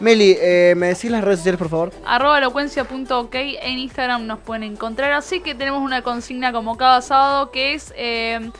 Meli, eh, ¿me decís las redes sociales, por favor? Arroba elocuencia.ok en Instagram nos pueden encontrar. Así que tenemos una consigna como cada sábado que es eh,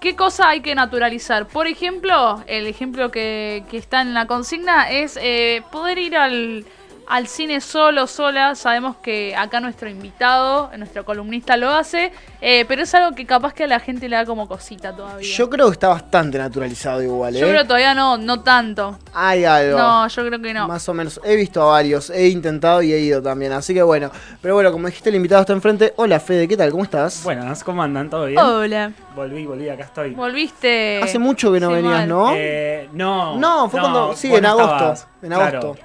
¿qué cosa hay que naturalizar? Por ejemplo, el ejemplo que, está en la consigna es eh, poder ir al, al cine solo, sola. Sabemos que acá nuestro invitado, nuestro columnista lo hace, eh, pero es algo que capaz que a la gente le da como cosita todavía. Yo creo que está bastante naturalizado igual, ¿eh? Yo creo que todavía no, no tanto. Hay algo. No, yo creo que no. Más o menos. He visto a varios, he intentado y he ido también. Así que bueno. Pero bueno, como dijiste, el invitado está enfrente. Hola Fede, ¿qué tal? ¿Cómo estás? Buenas, ¿cómo andan? ¿Todo bien? Hola. Volví, volví, acá estoy. Volviste. Hace mucho que no Sí, venías, mal. ¿no? Eh, no. No, fue cuando- sí, en agosto, estabas. en Claro. agosto.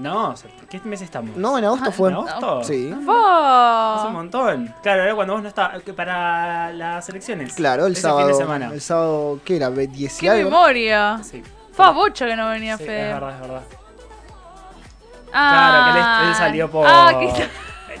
No, ¿qué mes estamos? No, en agosto fue. ¿En agosto? Sí. Hace un montón. Claro, era cuando vos no estabas. que Para las elecciones. Claro, el Ese sábado. fin de semana. El sábado, ¿qué era? ¿10 y ¡Qué algo? memoria! Sí. Fue bocha que no venía Sí, Fede. es verdad, es verdad. Ah. Claro, que él, él salió por. Ah,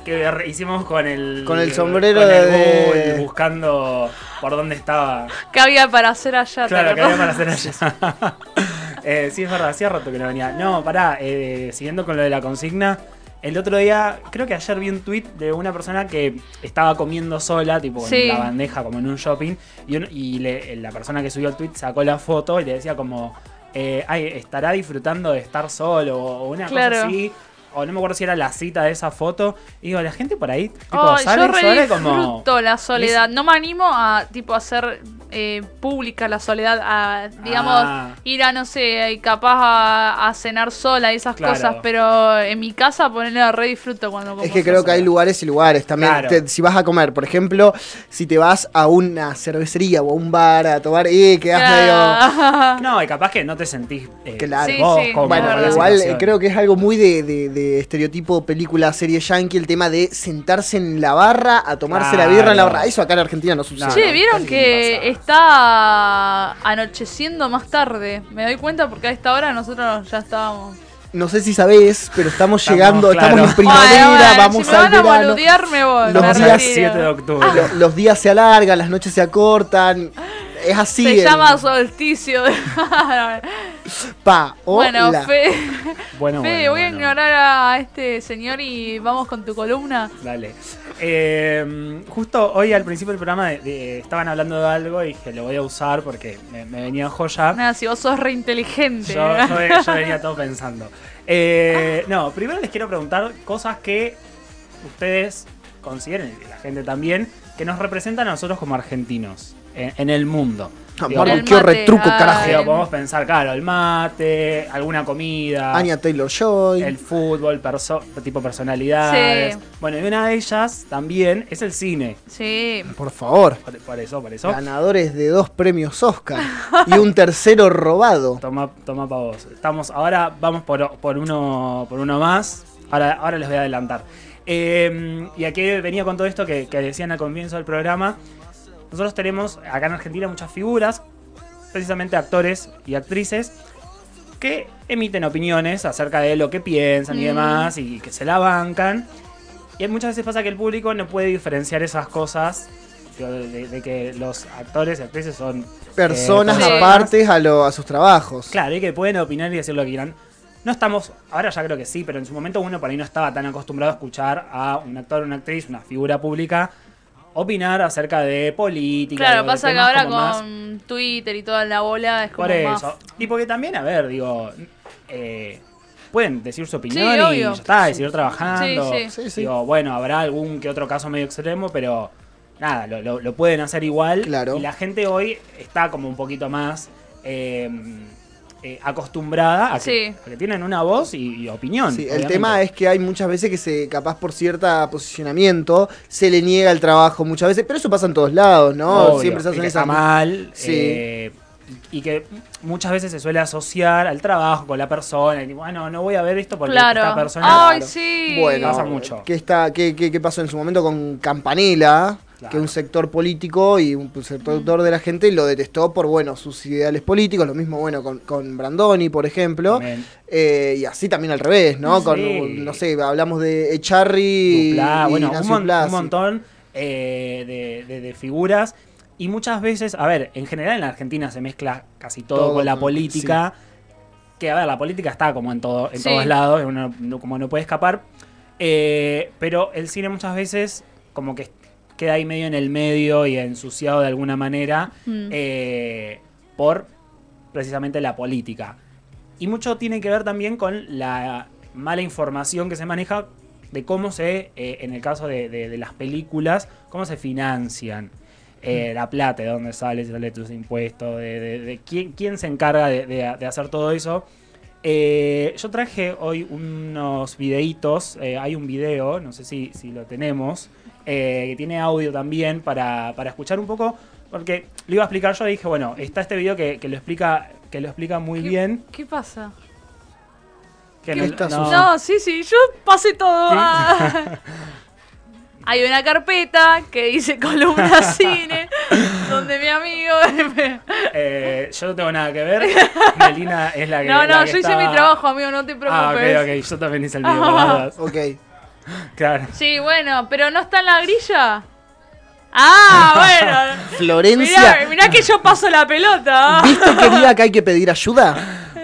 que- hicimos con el. Con el sombrero con el de- Google, buscando por dónde estaba. ¿Qué había para hacer allá? ¿te Claro, que acordás? había para hacer allá. Eh, sí, es verdad, hacía rato que no venía. No, pará, eh, siguiendo con lo de la consigna. El otro día, creo que ayer vi un tweet de una persona que estaba comiendo sola, tipo Sí. en la bandeja, como en un shopping, y, un- y le- la persona que subió el tweet sacó la foto y le decía como, eh, ay, estará disfrutando de estar solo, o una Claro. cosa así. O no me acuerdo si era la cita de esa foto. Y digo, la gente por ahí, tipo, Ay, sale, yo re sale como... disfruto la soledad. No me animo a tipo hacer eh, pública la soledad, a digamos Ah. ir a no sé, y capaz a, a cenar sola y esas Claro. cosas, pero en mi casa ponerle re disfruto cuando como Es que creo que hay lugares y lugares también. Claro. Te- si vas a comer, por ejemplo, si te vas a una cervecería o a un bar a tomar, eh, quedás medio. No, y capaz que no te sentís eh, Claro. Sí, vos sí, cómodo Bueno, igual eh, creo que es algo muy de, de- de estereotipo película, serie yankee, el tema de sentarse en la barra a tomarse la birra en la barra. Eso acá en Argentina no sucede. No, Che, no, ¿vieron que está anocheciendo más tarde? Me doy cuenta porque a esta hora nosotros ya estábamos. No sé si sabés, pero estamos, Estamos, llegando, claro. estamos en primavera, Bueno, bueno, vamos si me al van a verano. boludear, me voy. Los me días- al retiro. 7 de octubre. Lo- Los días se alargan, las noches se acortan. Es así. Se el- llama solsticio. de- Pa, bueno, hola. Fe, Bueno, Fe, bueno, voy a ignorar a este señor y vamos con tu columna. Dale. Eh, justo hoy al principio del programa de- de- estaban hablando de algo y dije, lo voy a usar porque me, me venía joya. Nada, si vos sos re inteligente. Yo, yo- yo venía todo pensando. Eh, no, primero les quiero preguntar cosas que ustedes consideren, y la gente también, que nos representan a nosotros como argentinos en, en el mundo. Mate, retruco, carajo. digo, podemos pensar, claro, el mate, alguna comida. Anya Taylor Joy. el fútbol, perso- tipo personalidades. Sí. Bueno, y una de ellas también es el cine. Sí. Por favor. Por, por eso, por eso. Ganadores de dos premios Oscar y un tercero robado. Toma, toma pa' vos. Estamos, ahora vamos por, por uno, por uno más. Ahora, ahora les voy a adelantar. Eh, y aquí venía con todo esto que, que decían al comienzo del programa. Nosotros tenemos acá en Argentina muchas figuras, precisamente actores y actrices, que emiten opiniones acerca de lo que piensan y Mm. demás, y que se la bancan. Y muchas veces pasa que el público no puede diferenciar esas cosas, de, de- de que los actores y actrices son Personas Eh, apartes a, lo- a sus trabajos. Claro, y que pueden opinar y decir lo que quieran. No estamos, ahora ya creo que sí, pero en su momento uno por ahí no estaba tan acostumbrado a escuchar a un actor, una actriz, una figura pública opinar acerca de política. Claro, de pasa que ahora más- con Twitter y toda la bola es como Por más... eso. Y porque también, a ver, digo, eh, pueden decir su opinión Sí, y obvio. ya está, y seguir trabajando. Sí, sí. Sí, sí. Digo, bueno, habrá algún que otro caso medio extremo, pero nada, lo, lo- lo pueden hacer igual. Claro. Y la gente hoy está como un poquito más eh, eh, acostumbrada a que, Sí. a que tienen una voz y, y opinión. Sí, el tema es que hay muchas veces que se, capaz por cierta posicionamiento, se le niega el trabajo muchas veces, pero eso pasa en todos lados, ¿no? Obvio, Siempre se hacen está mal. Sí. eh, y, que muchas veces se suele asociar al trabajo con la persona. Y bueno, no voy a ver esto porque Claro. esta persona. Ay, Claro. sí. Bueno, Pasa mucho. ¿qué, está, qué, qué- qué pasó en su momento con Campanella? Claro. Que un sector político y un sector de la gente lo detestó por, bueno, sus ideales políticos. Lo mismo, bueno, con, con Brandoni, por ejemplo. Eh, y así también al revés, ¿no? Sí. Con, no sé, hablamos de Echarri y bueno, un, mon- montón eh, de, de- de figuras. Y muchas veces, a ver, en general en la Argentina se mezcla casi todo, Todo con la política. que a ver, la política está como en, todo, en Sí. todos lados, uno no- como no puede escapar, eh, pero el cine muchas veces como que queda ahí medio en el medio y ensuciado de alguna manera Mm. eh, por precisamente la política. Y mucho tiene que ver también con la mala información que se maneja de cómo se, eh, en el caso de, de- de las películas, cómo se financian. eh, la plata, de dónde sale, si sale tus impuestos, de, de- quién, quién se encarga de hacer todo eso. Eh, yo traje hoy unos videitos, eh, hay un video, no sé si, si lo tenemos, eh, que tiene audio también para, para escuchar un poco, porque lo iba a explicar yo y dije, bueno, está este video que, que lo explica que lo explica muy ¿Qué- bien. ¿Qué pasa? Que ¿Qué está No, sí, sí, yo pasé todo. Ah. Hay una carpeta que dice columna cine, donde mi amigo... Eh, yo no tengo nada que ver. Melina es la que. no, no, que yo hice estaba- mi trabajo, amigo, no te Ah, preocupes. ok, ok. Yo también hice el video. por Ah. Ok. Claro. Sí, bueno, pero no está en la grilla. Ah, bueno. Florencia, Mirá, mirá que yo paso la pelota. ¿viste querida que hay que pedir ayuda?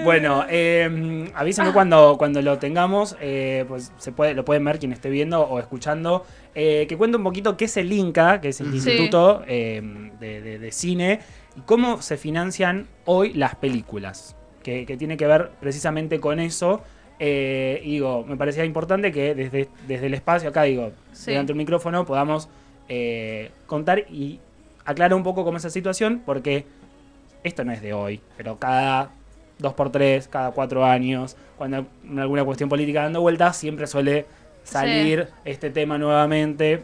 Bueno, eh, avísenme cuando, cuando lo tengamos, eh, pues se puede, lo pueden ver quien esté viendo o escuchando, eh, que cuente un poquito qué es el INCA, que es el Sí. Instituto eh, de, de- de Cine, y cómo se financian hoy las películas, que, que tiene que ver precisamente con eso. eh, y digo, me parecía importante que desde, desde el espacio acá, digo, Sí. delante del micrófono, podamos eh, contar y aclarar un poco cómo es esa situación, porque esto no es de hoy, pero cada dos por tres, cada cuatro años, cuando hay alguna cuestión política dando vueltas, siempre suele salir este tema nuevamente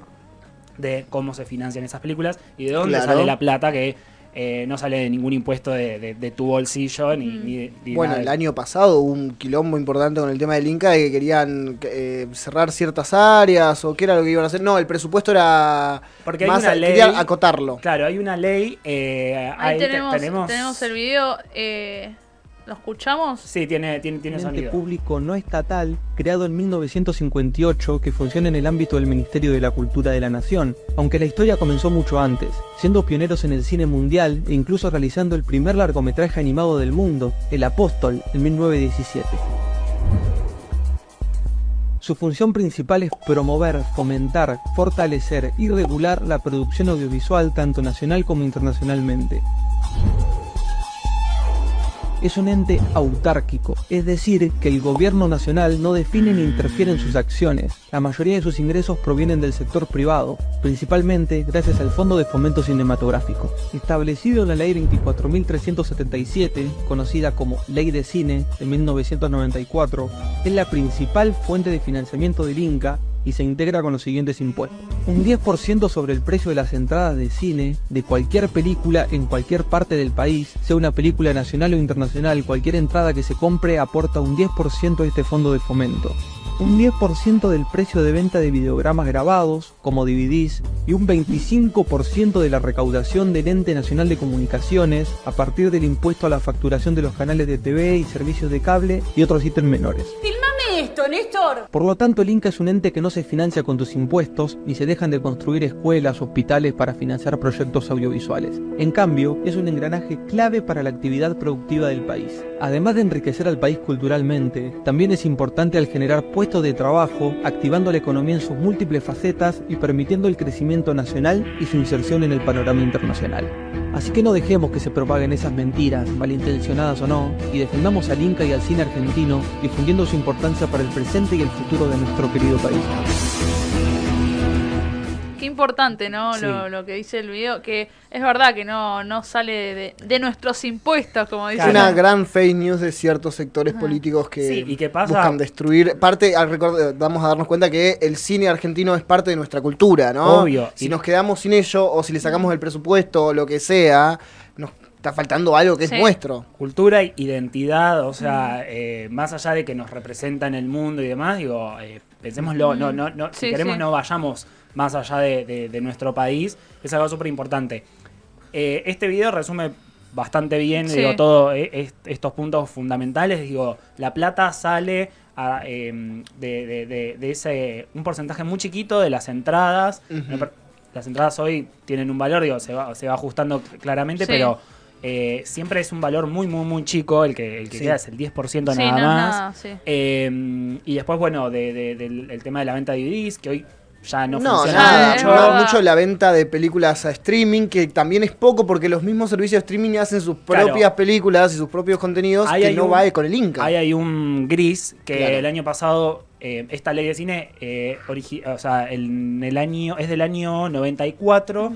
de cómo se financian esas películas y de dónde Claro. sale la plata que eh, no sale de ningún impuesto de, de- de tu bolsillo ni, Mm. ni de- ni Bueno, nada el año pasado hubo un quilombo importante con el tema del Inca de que querían eh, cerrar ciertas áreas o qué era lo que iban a hacer. No, el presupuesto era Porque hay más una a- ley- querían acotarlo. Claro, hay una ley. eh, Ahí te- tenemos, tenemos... el video. ¿Lo escuchamos? Sí, tiene, tiene, tiene un sonido. público no estatal creado en 1958 que funciona en el ámbito del Ministerio de la Cultura de la Nación, aunque la historia comenzó mucho antes, siendo pioneros en el cine mundial e incluso realizando el primer largometraje animado del mundo, El Apóstol, en 1917. Su función principal es promover, fomentar, fortalecer y regular la producción audiovisual tanto nacional como internacionalmente. Es un ente autárquico, es decir, que el gobierno nacional no define ni interfiere en sus acciones. La mayoría de sus ingresos provienen del sector privado, principalmente gracias al Fondo de Fomento Cinematográfico. Establecido en la Ley 24.377, conocida como Ley de Cine de 1994, es la principal fuente de financiamiento del Inca y se integra con los siguientes impuestos. Un 10% sobre el precio de las entradas de cine de cualquier película en cualquier parte del país, sea una película nacional o internacional, cualquier entrada que se compre aporta un 10% a este fondo de fomento. Un 10% del precio de venta de videogramas grabados, como DVDs, y un 25% de la recaudación del Ente Nacional de Comunicaciones a partir del impuesto a la facturación de los canales de TV y servicios de cable y otros ítems menores. Por lo tanto, el Inca es un ente que no se financia con tus impuestos, ni se dejan de construir escuelas, hospitales para financiar proyectos audiovisuales. En cambio, es un engranaje clave para la actividad productiva del país. Además de enriquecer al país culturalmente, también es importante al generar puestos de trabajo, activando la economía en sus múltiples facetas y permitiendo el crecimiento nacional y su inserción en el panorama internacional. Así que no dejemos que se propaguen esas mentiras, malintencionadas o no, y defendamos al Inca y al cine argentino, difundiendo su importancia para el presente y el futuro de nuestro querido país. Qué importante, ¿no? Sí. Lo, lo que dice el video, que es verdad que no, no sale de, de nuestros impuestos, como dice. Es una gran fake news de ciertos sectores políticos que Sí, ¿y qué pasa? buscan destruir. Parte, al record- vamos a darnos cuenta que el cine argentino es parte de nuestra cultura, ¿no? Obvio. Si Y- nos quedamos sin ello o si le sacamos el presupuesto o lo que sea, nos está faltando algo que Sí. es nuestro. Cultura, identidad, o sea, eh, más allá de que nos representa en el mundo y demás, digo, eh, pensémoslo, no, no, no, si Sí, queremos sí. no vayamos más allá de, de- de nuestro país, es algo súper importante. Eh, este video resume bastante bien, Sí. digo, todos estos puntos fundamentales, digo, la plata sale a, eh, de, de- de- de ese, un porcentaje muy chiquito de las entradas, las entradas hoy tienen un valor, digo, se va, se va ajustando claramente, Sí. pero eh, siempre es un valor muy, muy, muy chico, el que, el que Sí. queda es el 10% Sí, nada no más. nada. Eh, y después, bueno, de- de- del el tema de la venta de DVDs, que hoy ya no, No, funciona mucho. verdad. mucho la venta de películas a streaming, que también es poco porque los mismos servicios de streaming hacen sus Claro. propias películas y sus propios contenidos Ahí que no un- va con el Inca. Ahí hay un gris que Claro. el año pasado, eh, esta ley de cine, eh, origi- o sea, el, el año, es del año 94. Ujú.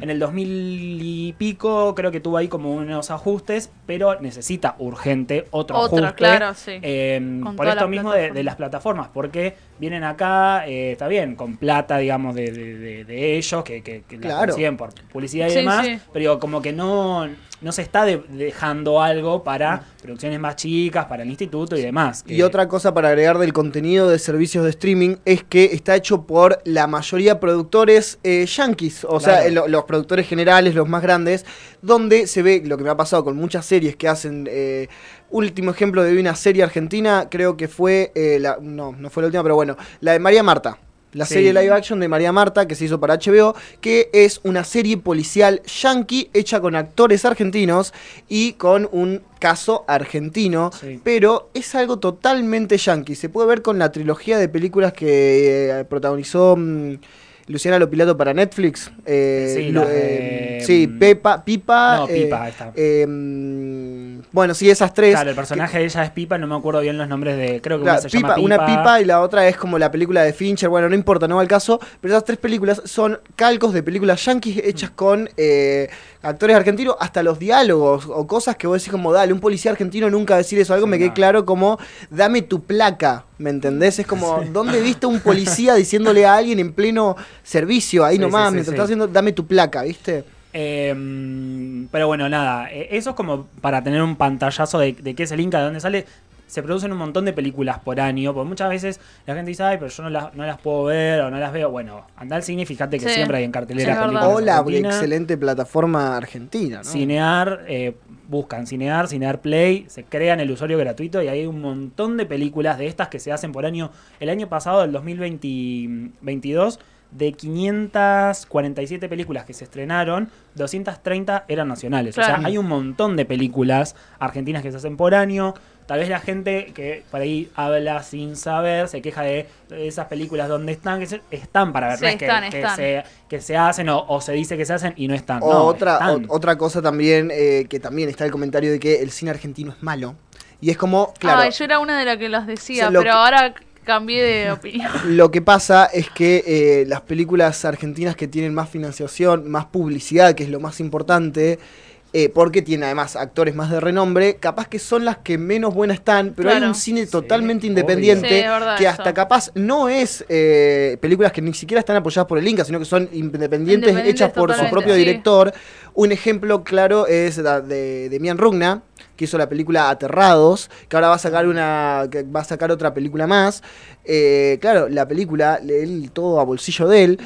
En el 2000 y pico creo que tuvo ahí como unos ajustes, pero necesita urgente otro Otra, ajuste. claro, sí. eh, Con por esto mismo de, las plataformas, porque vienen acá, eh, está bien, con plata, digamos, de, de- de- de ellos, que, que, que la consiguen por publicidad y Sí, demás, sí. pero digo, como que no, no se está de- dejando algo para producciones más chicas, para el instituto y demás. Y otra cosa para agregar del contenido de servicios de streaming es que está hecho por la mayoría de productores eh, yankees, o sea, eh, lo- los productores generales, los más grandes, donde se ve lo que me ha pasado con muchas series que hacen. eh, último ejemplo de una serie argentina, creo que fue, eh, la, no, no fue la última, pero bueno, la de María Marta. La Sí. serie live action de María Marta que se hizo para HBO, que es una serie policial yankee hecha con actores argentinos y con un caso argentino, Sí. pero es algo totalmente yankee. Se puede ver con la trilogía de películas que eh, protagonizó mm, Luciana Lopilato para Netflix. Eh, Sí, eh, sí, mm, Pepa, Pipa. No, eh, Pipa, está. Bueno, sí, esas tres. Claro, el personaje de ella es Pipa, no me acuerdo bien los nombres de. Creo que Claro, una se llama pipa- una pipa y la otra es como la película de Fincher. Bueno, no importa, no va al caso. Pero esas tres películas son calcos de películas yankees hechas con eh, actores argentinos, hasta los diálogos o cosas que vos decís como, dale, un policía argentino nunca va a decir eso. Algo Sí, me quedé no. claro como, dame tu placa, ¿me entendés? Es como, ¿dónde viste un policía diciéndole a alguien en pleno servicio? Ahí Sí, nomás, mientras sí. está haciendo, dame tu placa, ¿viste? Eh, pero bueno, nada, eh, eso es como para tener un pantallazo de, de qué es el Inca, de dónde sale. Se producen un montón de películas por año, porque muchas veces la gente dice, ay, pero yo no las, no las puedo ver o no las veo. Bueno, anda al cine y fíjate que Sí. siempre hay en cartelera Sí, es películas verdad. O la argentinas. excelente plataforma argentina, ¿no? Cinear, eh, buscan Cinear, Cinear Play, se crean el usuario gratuito y hay un montón de películas de estas que se hacen por año. El año pasado, el 2022, de 547 películas que se estrenaron, 230 eran nacionales. O sea, hay un montón de películas argentinas que se hacen por año. Tal vez la gente que por ahí habla sin saber se queja de esas películas donde están, que se- están para ver, Sí, no es que- están, que, están. Se, que se hacen o, o se dice que se hacen y no están. O No, otra, están. o- otra cosa también, eh, que también está el comentario de que el cine argentino es malo. Y es como, claro, Ay, yo era una de las que los decía, pero que- ahora cambié de opinión. lo que pasa es que eh, las películas argentinas que tienen más financiación, más publicidad, que es lo más importante, eh, porque tienen además actores más de renombre, capaz que son las que menos buenas están, pero hay un cine totalmente independiente Sí, es verdad que eso. hasta capaz no es eh, películas que ni siquiera están apoyadas por el Inca, sino que son independientes, Independientes hechas por su propio sí. director. Un ejemplo claro es la de, de Mian Rugna, que hizo la película Aterrados, que ahora va a sacar una, que va a sacar otra película más. Eh, claro, la película, él todo a bolsillo de él.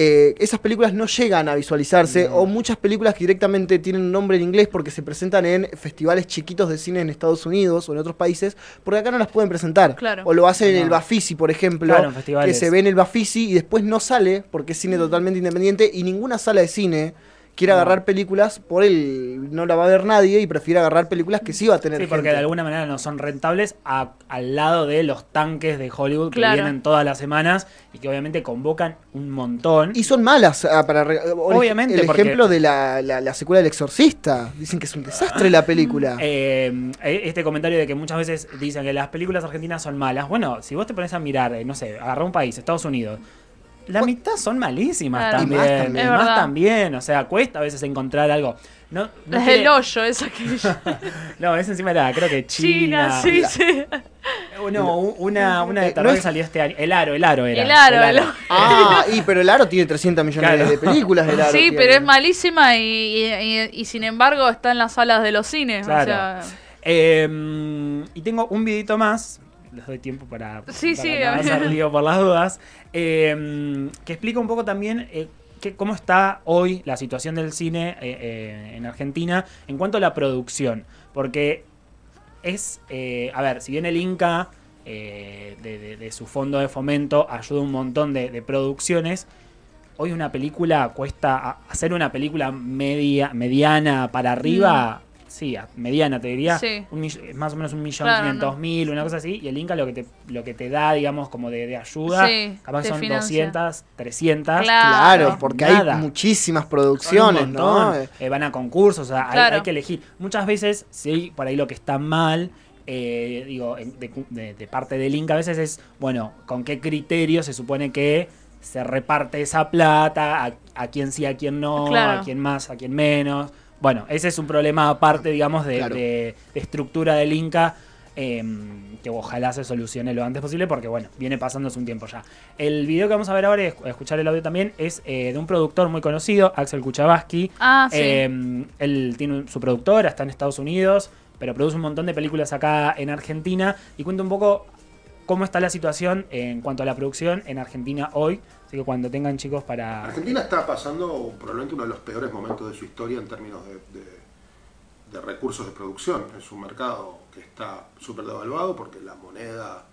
eh, esas películas no llegan a visualizarse, o muchas películas que directamente tienen un nombre en inglés porque se presentan en festivales chiquitos de cine en Estados Unidos o en otros países, porque acá no las pueden presentar. Claro. O lo hacen en el Bafisi, por ejemplo, Claro, que se ve en el Bafisi y después no sale porque es cine totalmente independiente y ninguna sala de cine quiere No. agarrar películas por él no la va a ver nadie y prefiere agarrar películas que sí va a tener Sí, porque de alguna manera no son rentables a- al lado de los tanques de Hollywood Claro. que vienen todas las semanas y que obviamente convocan un montón. Y son malas. ah, para el- Obviamente, El porque- ejemplo de la, la, la secuela del Exorcista. Dicen que es un desastre la película. Eh, este comentario de que muchas veces dicen que las películas argentinas son malas. Bueno, si vos te pones a mirar, eh, no sé, agarra un país, Estados Unidos. La mitad son malísimas Claro. Y también. más también. y Es más verdad. también. O sea, cuesta a veces encontrar algo. No, quiere- del hoyo, esa que no, esa encima era, creo que China, China. sí, sí. Eh, No, una, una de Eh, terror no es- salió este año. El aro, el aro era. El aro, el aro. Ah, y pero el aro tiene 300 millones Claro. de películas. El aro Sí, tiene. pero es malísima y, y- y- y sin embargo está en las salas de los cines. O Claro. sea, Eh, y tengo un videito más. Les doy tiempo para, Sí, para sí, no hacer lío por las dudas. eh, que explica un poco también eh, que- cómo está hoy la situación del cine eh, eh, en Argentina en cuanto a la producción. Porque es, a ver, si bien el Inca de, de- de su fondo de fomento ayuda un montón de, de producciones, hoy una película cuesta hacer una película media, mediana para arriba. Sí, a- mediana te diría, Sí. un mill- más o menos un millón Claro, quinientos no. mil, una cosa así, y el Inca lo que te, lo que te da, digamos, como de, de ayuda, Sí, capaz son financia. 200, 300, Claro. Claro, porque Nada. hay muchísimas un producciones, ¿no? montón, eh, van a concursos, o sea, hay- Claro. hay, que elegir. Muchas veces, sí, por ahí lo que está mal, eh, digo, en- de, de- de parte del Inca a veces es, bueno, con qué criterio se supone que se reparte esa plata, a, a quién sí, a quién no, Claro. a quién más, a quién menos. Bueno, ese es un problema aparte, digamos, de, Claro. de- de estructura del Inca. eh, que ojalá se solucione lo antes posible porque bueno, viene pasando hace un tiempo ya. El video que vamos a ver ahora y escuchar el audio también es eh, de un productor muy conocido, Axel Kuchavaski. Ah, sí. Eh, él tiene su productora, está en Estados Unidos, pero produce un montón de películas acá en Argentina y cuenta un poco cómo está la situación en cuanto a la producción en Argentina hoy. Así que cuando tengan chicos para... Argentina está pasando probablemente uno de los peores momentos de su historia en términos de, recursos de producción. Es un mercado que está súper devaluado porque la moneda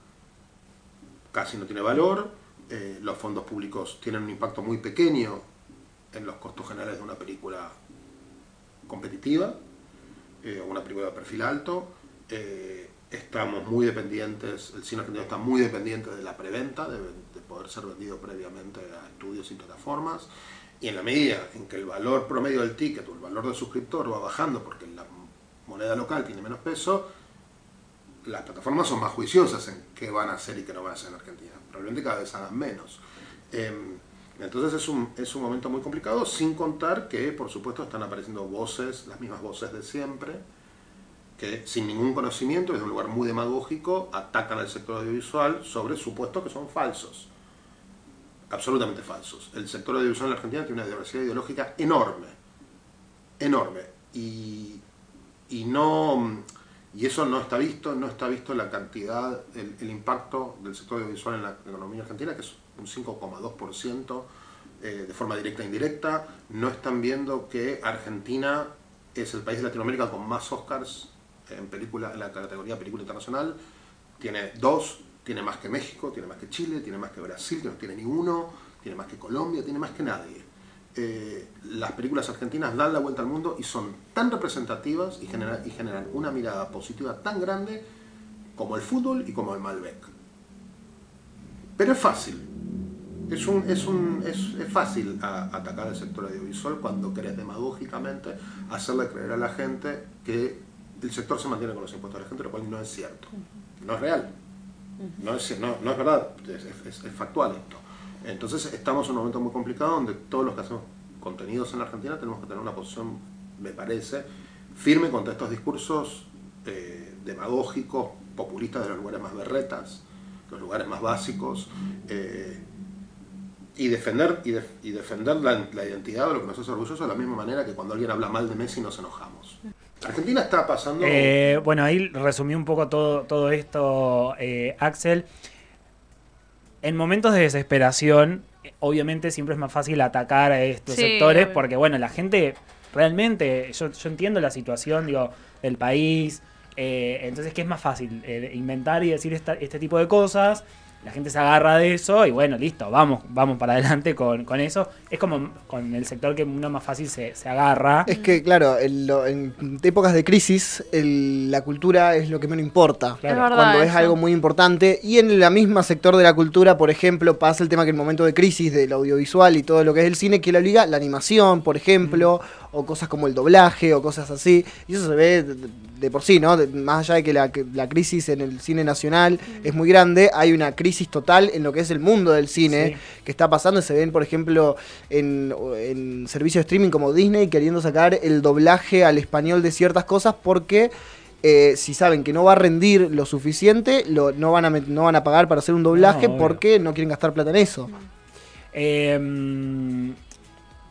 casi no tiene valor, eh, los fondos públicos tienen un impacto muy pequeño en los costos generales de una película competitiva, eh, una película de perfil alto. Eh, estamos muy dependientes, el cine argentino está muy dependiente de la preventa, de poder ser vendido previamente a estudios y plataformas. Y en la medida en que el valor promedio del ticket o el valor del suscriptor va bajando porque la moneda local tiene menos peso, las plataformas son más juiciosas en qué van a hacer y qué no van a hacer en Argentina. Probablemente cada vez hagan menos. Em, entonces es un, es un momento muy complicado, sin contar que, por supuesto, están apareciendo voces, las mismas voces de siempre, que sin ningún conocimiento, desde un lugar muy demagógico, atacan al sector audiovisual sobre supuestos que son falsos. Absolutamente falsos. El sector audiovisual en la Argentina tiene una diversidad ideológica enorme. Enorme. Y, y no y eso no está visto, no está visto la cantidad, el, impacto del sector audiovisual en la economía argentina, que es un 5,2% eh, de forma directa e indirecta. No están viendo que Argentina es el país de Latinoamérica con más Oscars en película, en la categoría película internacional. Tiene dos, tiene más que México, tiene más que Chile, tiene más que Brasil, que no tiene ni uno, tiene más que Colombia, tiene más que nadie. Eh, las películas argentinas dan la vuelta al mundo y son tan representativas y, genera- y generan una mirada positiva tan grande como el fútbol y como el Malbec. Pero es fácil. Es, un, es, un, fácil atacar el sector audiovisual cuando querés demagógicamente hacerle creer a la gente que el sector se mantiene con los impuestos de la gente, lo cual no es cierto. No es real. No es, no, es verdad, es, factual esto. Entonces estamos en un momento muy complicado donde todos los que hacemos contenidos en la Argentina tenemos que tener una posición, me parece, firme contra estos discursos eh, demagógicos, populistas de los lugares más berretas, los lugares más básicos, eh, y defender, y, y defender la, la identidad de lo que nos hace orgullosos de la misma manera que cuando alguien habla mal de Messi nos enojamos. Argentina está pasando... Eh, bueno, ahí resumí un poco todo, todo esto, eh, Axel. En momentos de desesperación, obviamente siempre es más fácil atacar a estos Sí, sectores obvio. porque, bueno, la gente realmente, yo, yo entiendo la situación, digo, del país, eh, entonces que es más fácil eh, inventar y decir esta- este tipo de cosas. La gente se agarra de eso y bueno, listo, vamos, vamos para adelante con, con eso. Es como con el sector que uno más fácil se, se agarra. Es que, claro, en, lo- en épocas de crisis, el- la cultura es lo que menos importa. Claro. Es verdad. cuando es eso. algo muy importante. Y en el mismo sector de la cultura, por ejemplo, pasa el tema que en momento de crisis del audiovisual y todo lo que es el cine, que la liga la animación, por ejemplo, o cosas como el doblaje o cosas así. Y eso se ve de, de por sí, ¿no? De- más allá de que la, que la crisis en el cine nacional es muy grande, hay una crisis total en lo que es el mundo del cine Sí. que está pasando. Se ven, por ejemplo, en, en servicios de streaming como Disney queriendo sacar el doblaje al español de ciertas cosas porque eh, si saben que no va a rendir lo suficiente, lo, no, van a, no van a pagar para hacer un doblaje No, porque no quieren gastar plata en eso. Eh,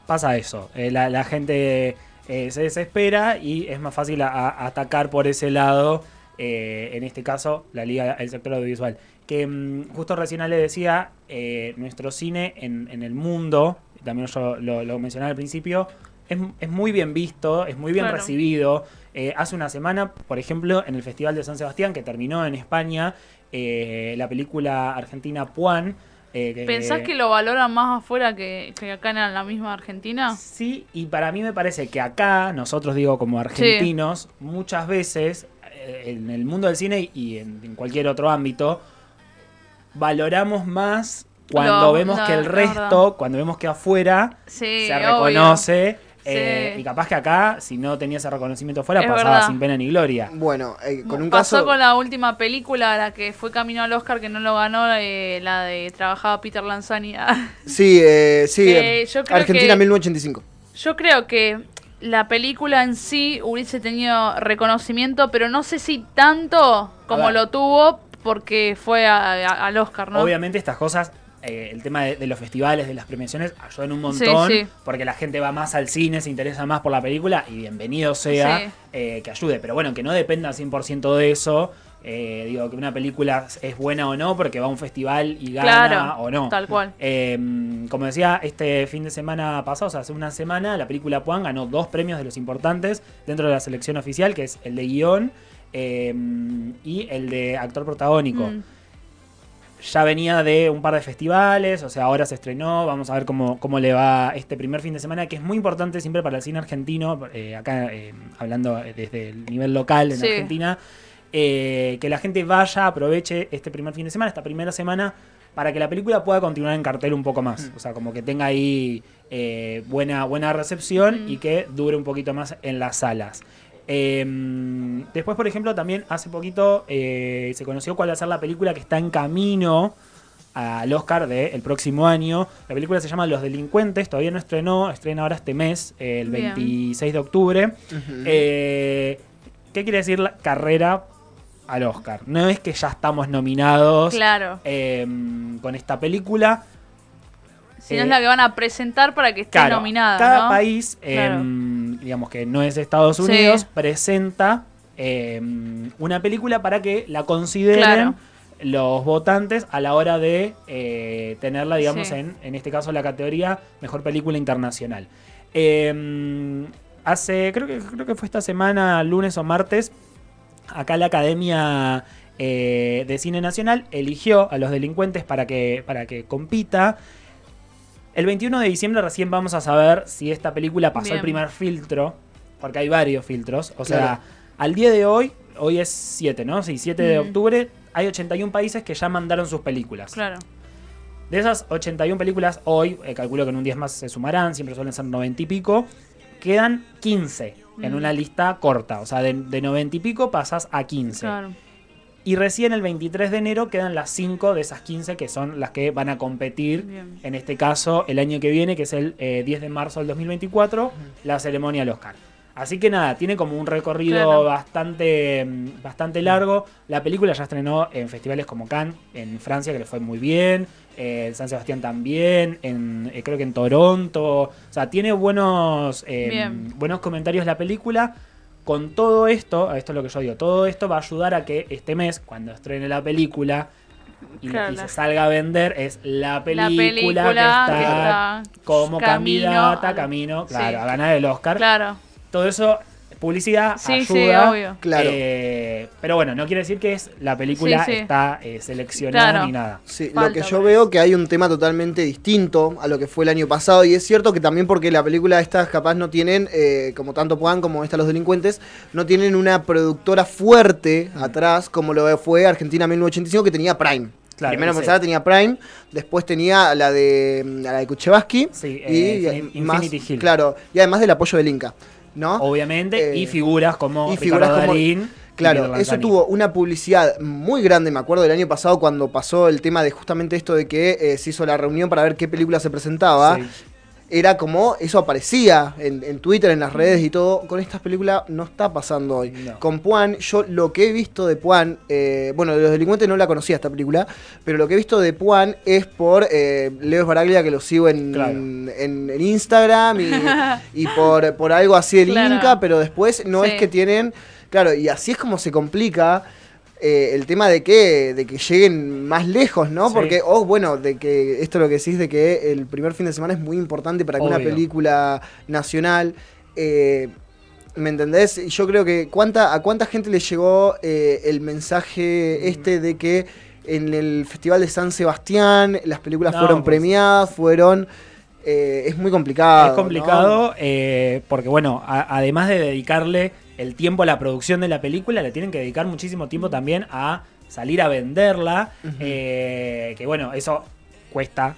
pasa eso. Eh, la, la gente eh, se desespera y es más fácil a- a- atacar por ese lado. eh, en este caso, la liga, el sector audiovisual. Que mm, justo recién le decía, eh, nuestro cine en, en el mundo, también yo lo, lo mencionaba al principio, es, es muy bien visto, es muy bien Claro. recibido. Eh, hace una semana, por ejemplo, en el Festival de San Sebastián, que terminó en España, eh, la película argentina Puan Eh, ¿Pensás que lo valoran más afuera que, que acá en la misma Argentina? Sí, y para mí me parece que acá, nosotros digo como argentinos, muchas veces eh, en el mundo del cine y en, en cualquier otro ámbito, valoramos más cuando vemos no, que el es resto, cuando vemos que afuera Sí, se obvio. Sí. eh, y capaz que acá, si no tenía ese reconocimiento fuera, Es pasaba verdad. sin pena ni gloria. Bueno, eh, con un Pasó caso. con la última película, la que fue camino al Oscar, que no lo ganó, eh, la de trabajaba Peter Lanzani. Sí, eh, sí. Que eh, yo creo Argentina que- 1985. Yo creo que la película en sí hubiese tenido reconocimiento, pero no sé si tanto como lo tuvo porque fue a- a- al Oscar, ¿no? Obviamente estas cosas, eh, el tema de, de los festivales, de las premiaciones, ayudan un montón, Sí, sí. porque la gente va más al cine, se interesa más por la película, y bienvenido sea Sí. eh, que ayude. Pero bueno, que no dependa 100% de eso, eh, digo, que una película es buena o no, porque va a un festival y gana Claro, o no. tal cual. Eh, como decía, este fin de semana pasado, o sea, hace una semana, la película Puan ganó dos premios de los importantes dentro de la selección oficial, que es el de guion eh, y el de actor protagónico. Mm. Ya venía de un par de festivales, o sea, ahora se estrenó, vamos a ver cómo, cómo le va este primer fin de semana, que es muy importante siempre para el cine argentino, eh, acá eh, hablando desde el nivel local en Sí. Argentina, eh, que la gente vaya, aproveche este primer fin de semana, esta primera semana, para que la película pueda continuar en cartel un poco más. O sea, como que tenga ahí eh, buena, buena recepción Mm. y que dure un poquito más en las salas. Eh, después, por ejemplo, también hace poquito eh, se conoció cuál va a ser la película que está en camino al Oscar del próximo año. La película se llama Los Delincuentes, todavía no estrenó, estrena ahora este mes, eh, el Bien. 26 de octubre. Eh, ¿Qué quiere decir la carrera al Oscar? No es que ya estamos nominados Claro. eh, con esta película. Si no es la que van a presentar para que esté Claro, nominada. cada ¿no? país, Claro. em, digamos que no es Estados Sí. Unidos, presenta em, una película para que la consideren Claro. los votantes a la hora de eh, tenerla, digamos, Sí. en, en este caso la categoría Mejor Película Internacional. Em, hace, creo que, creo que fue esta semana, lunes o martes, acá la Academia eh, de Cine Nacional eligió a los delincuentes para que, para que compita. El 21 de diciembre recién vamos a saber si esta película pasó Bien. el primer filtro, porque hay varios filtros. O sea, Claro. al día de hoy, hoy es 7, ¿no? Sí, 7 de Mm. octubre, hay 81 países que ya mandaron sus películas. Claro. De esas 81 películas, hoy, eh, calculo que en un 10 más se sumarán, siempre suelen ser 90 y pico, quedan 15 en Mm. una lista corta. O sea, de, de 90 y pico pasas a 15. Claro. Y recién el 23 de enero quedan las 5 de esas 15 que son las que van a competir, Bien. en este caso, el año que viene, que es el eh, 10 de marzo del 2024, la ceremonia del Oscar. Así que nada, tiene como un recorrido Claro. bastante, mm, bastante largo. La película ya estrenó en festivales como Cannes, en Francia, que le fue muy bien, eh, en San Sebastián también, en, eh, creo que en Toronto. O sea, tiene buenos, eh, Bien. buenos comentarios la película. Con todo esto, esto es lo que yo digo, todo esto va a ayudar a que este mes, cuando estrene la película y, Claro, y la- se salga a vender, es la película, La película que está, que está como camino candidata, a- camino, Sí. claro, a ganar el Oscar. Claro. Todo eso, publicidad, Sí, sí, ayuda. obvio. Claro. eh, pero bueno, no quiere decir que es la película Sí, sí. está eh, seleccionada Claro. ni nada. Sí, lo que yo veo que hay un tema totalmente distinto a lo que fue el año pasado y es cierto que también porque la película estas capaz no tienen, eh, como tanto Puan como esta Los Delincuentes, no tienen una productora fuerte atrás como lo fue Argentina 1985 que tenía Prime. Claro, Primero empezaba tenía Prime, después tenía la de la de Kuchevaski Sí, y eh, Infin- más, Infinity Hill. claro, y además del apoyo del Inca, ¿no? Obviamente, Eh, y figuras como y Ricardo figuras como- Darín. Claro, eso tuvo una publicidad muy grande, me acuerdo del año pasado cuando pasó el tema de justamente esto de que eh, se hizo la reunión para ver qué película se presentaba. Sí. Era como eso aparecía en, en Twitter, en las redes y todo. Con estas películas no está pasando hoy. No. Con Puan, yo lo que he visto de Puan, eh, bueno, de los delincuentes no la conocía esta película, pero lo que he visto de Puan es por eh, Leo Baraglia, que lo sigo en, Claro. en, en Instagram y, y por, por algo así del Claro. Inca, pero después no Sí. es que tienen. Claro, y así es como se complica eh, el tema de que, de que lleguen más lejos, ¿no? Sí. Porque, oh, bueno, de que esto es lo que decís de que el primer fin de semana es muy importante para que una película nacional. eh, ¿Me entendés? Yo creo que cuánta, a cuánta gente le llegó eh, el mensaje este de que en el Festival de San Sebastián, las películas No, fueron pues- premiadas, fueron... eh, es muy complicado. Es ¿no? complicado eh, porque, bueno, a- además de dedicarle el tiempo a la producción de la película, le tienen que dedicar muchísimo tiempo también a salir a venderla. eh, que, bueno, eso cuesta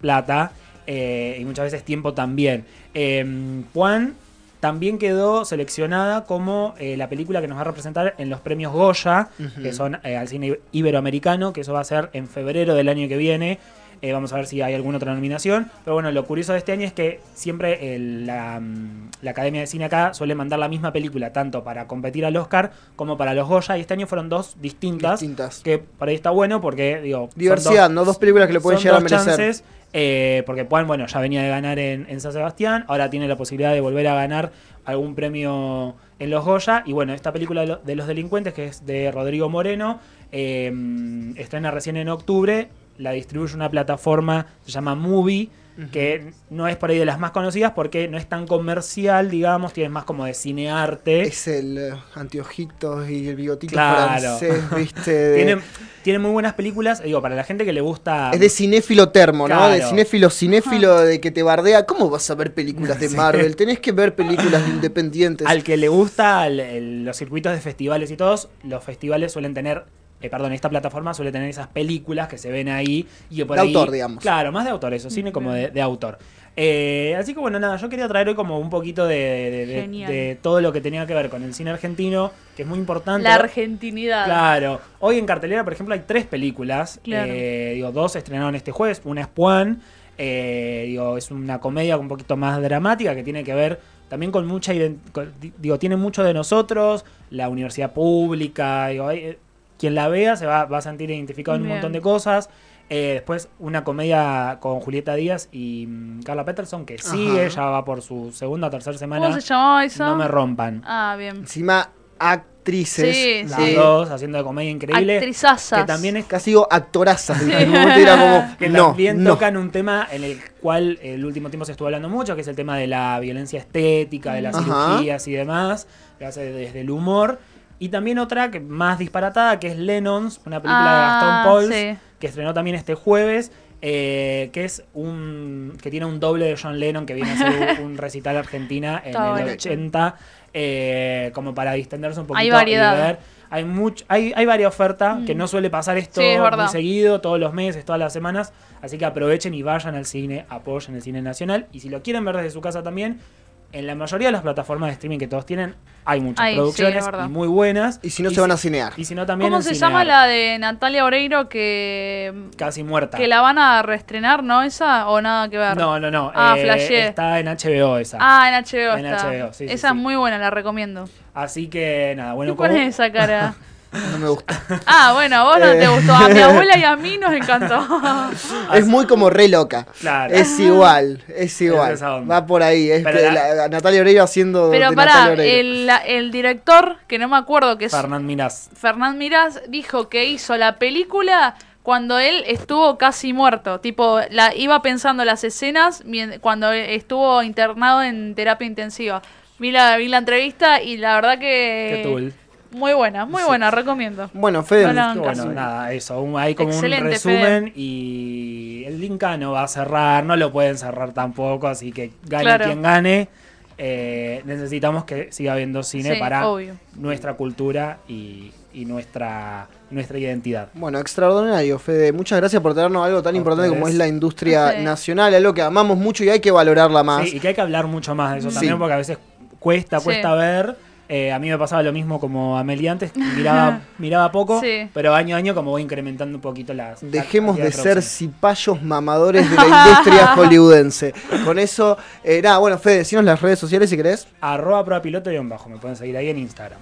plata eh, y muchas veces tiempo también. Eh, Juan también quedó seleccionada como eh, la película que nos va a representar en los premios Goya, que son eh, al cine iberoamericano, que eso va a ser en febrero del año que viene. Eh, vamos a ver si hay alguna otra nominación. Pero bueno, lo curioso de este año es que siempre el- la, mm, la Academia de Cine acá suele mandar la misma película, tanto para competir al Oscar como para los Goya. Y este año fueron dos distintas. Distintas. Que por ahí está bueno porque, digo. Diversidad, ¿no? Dos películas que le pueden llegar a merecer. chances, eh, porque Juan, bueno, ya venía de ganar en, en San Sebastián, ahora tiene la posibilidad de volver a ganar algún premio en los Goya. Y bueno, esta película de, lo- de los delincuentes, que es de Rodrigo Moreno, eh, estrena recién en octubre, la distribuye una plataforma, se llama Movie. Que no es por ahí de las más conocidas porque no es tan comercial, digamos, tiene más como de cinearte. Es el eh, anteojitos y el bigotito Claro. francés, ¿viste? De- Tiene, tiene muy buenas películas, digo, para la gente que le gusta. Es de cinéfilo termo, ¿no? De cinéfilo cinéfilo de que te bardea. ¿Cómo vas a ver películas de Sí. Marvel? Tenés que ver películas independientes. Al que le gusta el- el- los circuitos de festivales y todos, los festivales suelen tener, eh, perdón, esta plataforma suele tener esas películas que se ven ahí y que por De ahí- autor, digamos. Claro, más de autor, eso, cine como de, de autor. Eh, así que bueno, nada, yo quería traer hoy como un poquito de, de- de- Genial. de todo lo que tenía que ver con el cine argentino, que es muy importante. La argentinidad. Claro. Hoy en cartelera, por ejemplo, hay tres películas. Claro. Eh, digo, dos se estrenaron este jueves. Una es Juan. eh, digo, es una comedia un poquito más dramática que tiene que ver también con mucha con- di- digo, tiene mucho de nosotros, la universidad pública, digo, hay- eh, quien la vea se va, va a sentir identificado en un Bien. montón de cosas. Eh, después una comedia con Julieta Díaz y mm, Carla Peterson que sigue, Ajá. ya va por su segunda o tercera semana. ¿Cómo se llamaba? No me rompan. Ah, bien. Encima, actrices. Sí, Las sí. dos haciendo de comedia increíble. Actrizazas. Que también es Casi digo actorazas. En algún momento era como. que no, también no. tocan un tema en el cual el último tiempo se estuvo hablando mucho, que es el tema de la violencia estética, de las Ajá. cirugías y demás, que hace desde el humor. Y también otra que más disparatada, que es Lennons, una película Ah, de Gastón Pauls, sí. que estrenó también este jueves, eh, que es un que tiene un doble de John Lennon, que viene a ser un, recital argentina en Está el bueno. 80, eh, como para distenderse un poquito Hay y variedad. ver. Hay, much, hay, hay varias ofertas, Mm. que no suele pasar esto Sí, es verdad. muy seguido, todos los meses, todas las semanas. Así que aprovechen y vayan al cine, apoyen el cine nacional. Y si lo quieren ver desde su casa también, en la mayoría de las plataformas de streaming que todos tienen, hay muchas producciones y muy buenas. Y si no, se van a cinear. Y si no, también ¿Cómo se Cinear. llama la de Natalia Oreiro que, Casi muerta. que la van a reestrenar, no esa? ¿O nada que ver? No, no, no. Ah, eh, flashé. Está en HBO esa. Ah, en HBO En está. HBO, sí, sí, esa sí. es muy buena, la recomiendo. Así que nada, bueno, ¿Qué como- pones esa cara? No me gusta. Ah, bueno, a vos no Eh. te gustó. A mi abuela y a mí nos encantó. es muy como re loca. Claro. Es igual, es igual. Va por ahí. Es que la- la- Natalia Oreiro haciendo. Pero de pará, el, la- el director, que no me acuerdo que es Fernán Mirás. Fernán Mirás, dijo que hizo la película cuando él estuvo casi muerto. Tipo, la iba pensando las escenas cuando estuvo internado en terapia intensiva. Vi la, vi la entrevista y la verdad que... Qué tool. Muy buena, muy buena, recomiendo. Bueno, Fede. No bueno, nada, eso. un- hay como Excelente, un resumen y el Linca no va a cerrar, no lo pueden cerrar tampoco, así que gane Claro. quien gane. Eh, necesitamos que siga habiendo cine Sí, para obvio. nuestra cultura y, y nuestra, nuestra identidad. Bueno, extraordinario, Fede. Muchas gracias por traernos algo tan importante como es la industria Sí. nacional, algo que amamos mucho y hay que valorarla más. Sí, y que hay que hablar mucho más de eso Sí. también, porque a veces cuesta, Sí. cuesta ver. Eh, a mí me pasaba lo mismo como a Meli antes, miraba, miraba poco, Sí. pero año a año como voy incrementando un poquito las... la Dejemos de ser cipayos mamadores de la industria hollywoodense. Con eso, eh, nada, bueno, Fede, decinos las redes sociales si querés. Arroba prueba piloto y bajo, me pueden seguir ahí en Instagram.